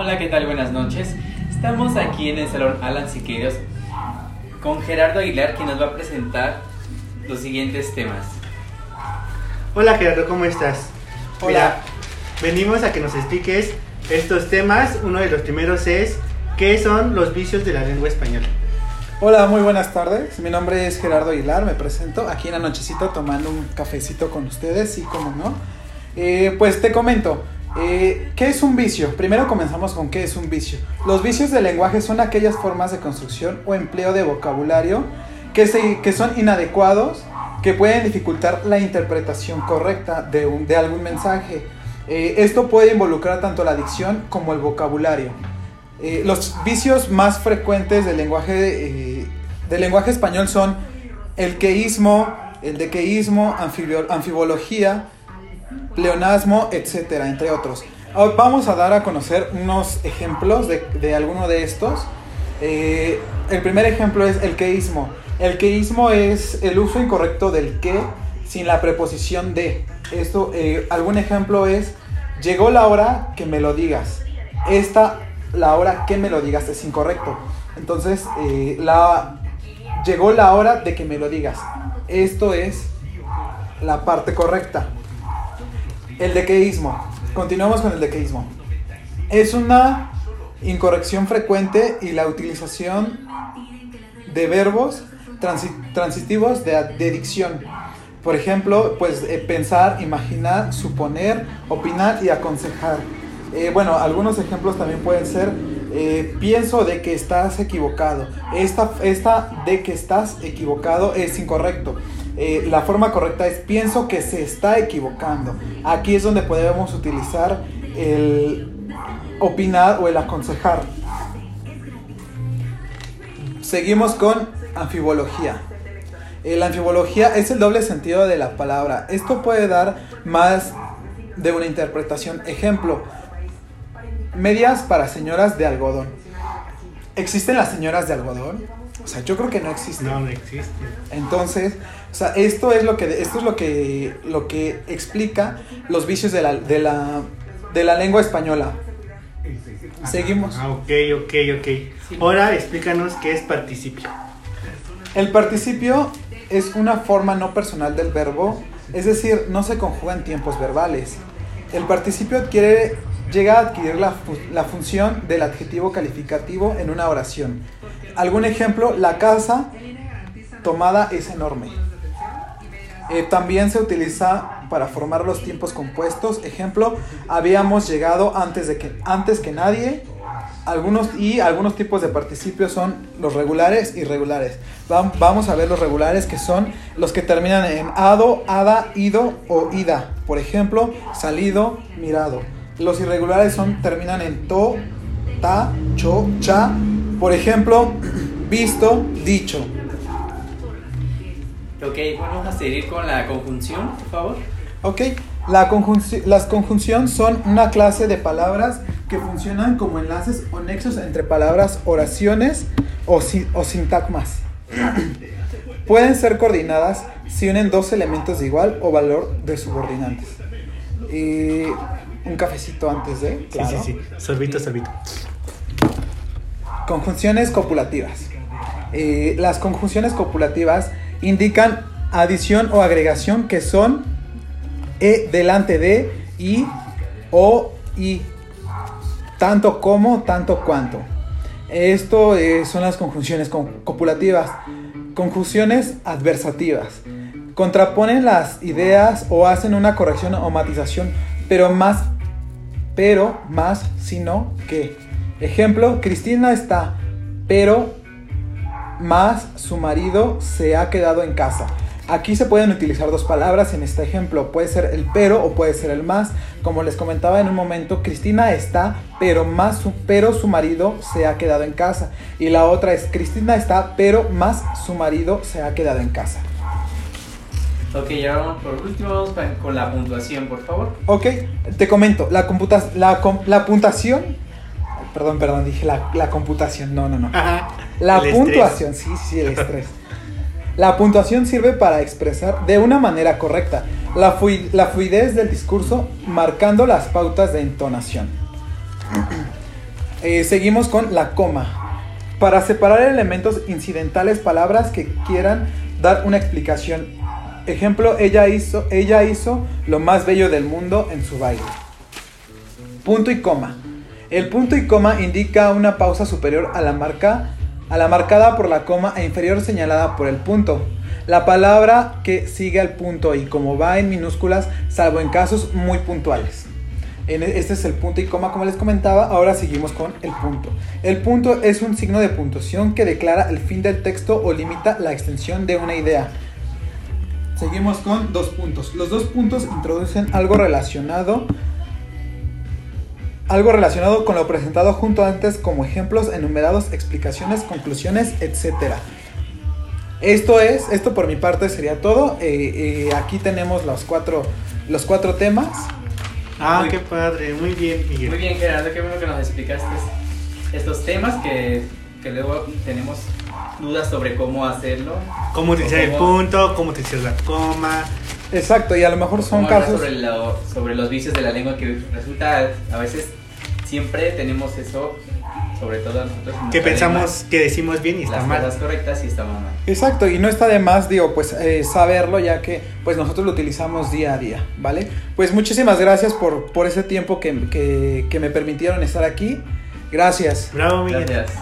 Hola, ¿qué tal? Buenas noches. Estamos aquí en el Salón Alan Siqueiros con Gerardo Aguilar, quien nos va a presentar los siguientes temas. Hola Gerardo, ¿cómo estás? Hola. Mira, venimos a que nos expliques estos temas. Uno de los primeros es ¿qué son los vicios de la lengua española? Hola, muy buenas tardes. Mi nombre es Gerardo Aguilar, me presento aquí en la nochecita tomando un cafecito con ustedes, sí, como no. Eh, pues te comento, eh, ¿qué es un vicio? Primero comenzamos con qué es un vicio. Los vicios del lenguaje son aquellas formas de construcción o empleo de vocabulario que, se, que son inadecuados, que pueden dificultar la interpretación correcta de, un- de algún mensaje. Eh, esto puede involucrar tanto la dicción como el vocabulario. Eh, los vicios más frecuentes del lenguaje, eh, del lenguaje español son el queísmo, el dequeísmo, anfibología, pleonasmo, etcétera, entre otros. Ahora Vamos a dar a conocer unos ejemplos de, de alguno de estos. Eh, el primer ejemplo es el queísmo. El queísmo es el uso incorrecto del que sin la preposición de. Esto, eh, algún ejemplo es, llegó la hora que me lo digas. Esta, la hora que me lo digas es incorrecto. Entonces, eh, la, llegó la hora de que me lo digas. Esto es la parte correcta. El dequeísmo. Continuamos con el dequeísmo. Es una incorrección frecuente y la utilización de verbos transi- transitivos de, de dicción. Por ejemplo, pues eh, pensar, imaginar, suponer, opinar y aconsejar. Eh, bueno, algunos ejemplos también pueden ser eh, pienso de que estás equivocado. Esta, esta de que estás equivocado es incorrecto. Eh, la forma correcta es pienso que se está equivocando. Aquí es donde podemos utilizar el opinar o el aconsejar. Seguimos con anfibología. Eh, la anfibología es el doble sentido de la palabra. Esto puede dar más de una interpretación. Ejemplo, medias para señoras de algodón. ¿Existen las señoras de algodón? O sea, yo creo que no existen. No, no existe. Entonces, o sea, esto es lo que esto es lo que lo que explica los vicios de la, de la, de la lengua española. Seguimos. Ah, ok, ok, ok. Ahora explícanos qué es participio. El participio es una forma no personal del verbo, es decir, no se conjuga en tiempos verbales. El participio adquiere, llega a adquirir la, fu- la función del adjetivo calificativo en una oración. Algún ejemplo, la casa tomada es enorme. Eh, también se utiliza para formar los tiempos compuestos. Ejemplo, habíamos llegado antes, de que, antes que nadie. Algunos, y algunos tipos de participios son los regulares y irregulares. Va- Vamos a ver los regulares que son los que terminan en ado, ada, ido o ida. Por ejemplo, salido, mirado. Los irregulares son, terminan en to, ta, cho, cha. Por ejemplo, visto, dicho. Ok, vamos a seguir con la conjunción, por favor. Ok, la conjunci- las conjunción son una clase de palabras que funcionan como enlaces o nexos entre palabras, oraciones o, si- o sintagmas. Pueden ser coordinadas si unen dos elementos de igual o valor de subordinantes. Y un cafecito antes de, claro. Sí, sí, sí. Sorbito, sorbito. Conjunciones copulativas. Eh, las conjunciones copulativas indican adición o agregación que son e delante de y o y tanto como tanto cuanto. Esto eh, son las conjunciones co- copulativas. Conjunciones adversativas. Contraponen las ideas o hacen una corrección o matización, pero más pero más sino que. Ejemplo, Cristina está, pero más su marido se ha quedado en casa. Aquí se pueden utilizar dos palabras en este ejemplo. Puede ser el pero o puede ser el más. Como les comentaba en un momento, Cristina está, pero más su, pero su marido se ha quedado en casa. Y la otra es Cristina está, pero más su marido se ha quedado en casa. Ok, ya vamos por último, vamos con la puntuación, por favor. Ok, te comento, la, computa la, com- la puntuación, perdón, perdón, dije la, la computación, no, no, no. Ajá. La El estrés. puntuación, sí, sí, el estrés. La puntuación sirve para expresar de una manera correcta la, fui- la fluidez del discurso marcando las pautas de entonación. Eh, seguimos con la coma. Para separar elementos incidentales, palabras que quieran dar una explicación. Ejemplo, ella hizo, ella hizo lo más bello del mundo en su baile. Punto y coma. El punto y coma indica una pausa superior a la marca a la marcada por la coma e inferior señalada por el punto. La palabra que sigue al punto y como va en minúsculas, salvo en casos muy puntuales. E- Este es el punto y coma, como les comentaba. Ahora seguimos con el punto. El punto es un signo de puntuación que declara el fin del texto o limita la extensión de una idea. Seguimos con dos puntos. Los dos puntos introducen algo relacionado algo relacionado con lo presentado junto antes como ejemplos enumerados, explicaciones, conclusiones, etc. Esto es, esto por mi parte sería todo. Eh, eh, aquí tenemos los cuatro, los cuatro temas. Ah, Muy- qué padre, muy bien, Miguel. Muy bien, Gerardo, qué bueno que nos explicaste estos temas que, que luego tenemos dudas sobre cómo hacerlo. Cómo utilizar el Cómo- punto, cómo utilizar la coma. Exacto, y a lo mejor son casos. Sobre, lo- sobre los vicios de la lengua que resulta, a veces siempre tenemos eso, sobre todo nosotros. Que pensamos lengua, que decimos bien y está las mal. cosas correctas y estamos mal. Exacto, y no está de más, digo, pues eh, saberlo ya que pues nosotros lo utilizamos día a día, ¿vale? Pues muchísimas gracias por, por ese tiempo que, que, que me permitieron estar aquí. Gracias. Bravo, Miguel. Gracias.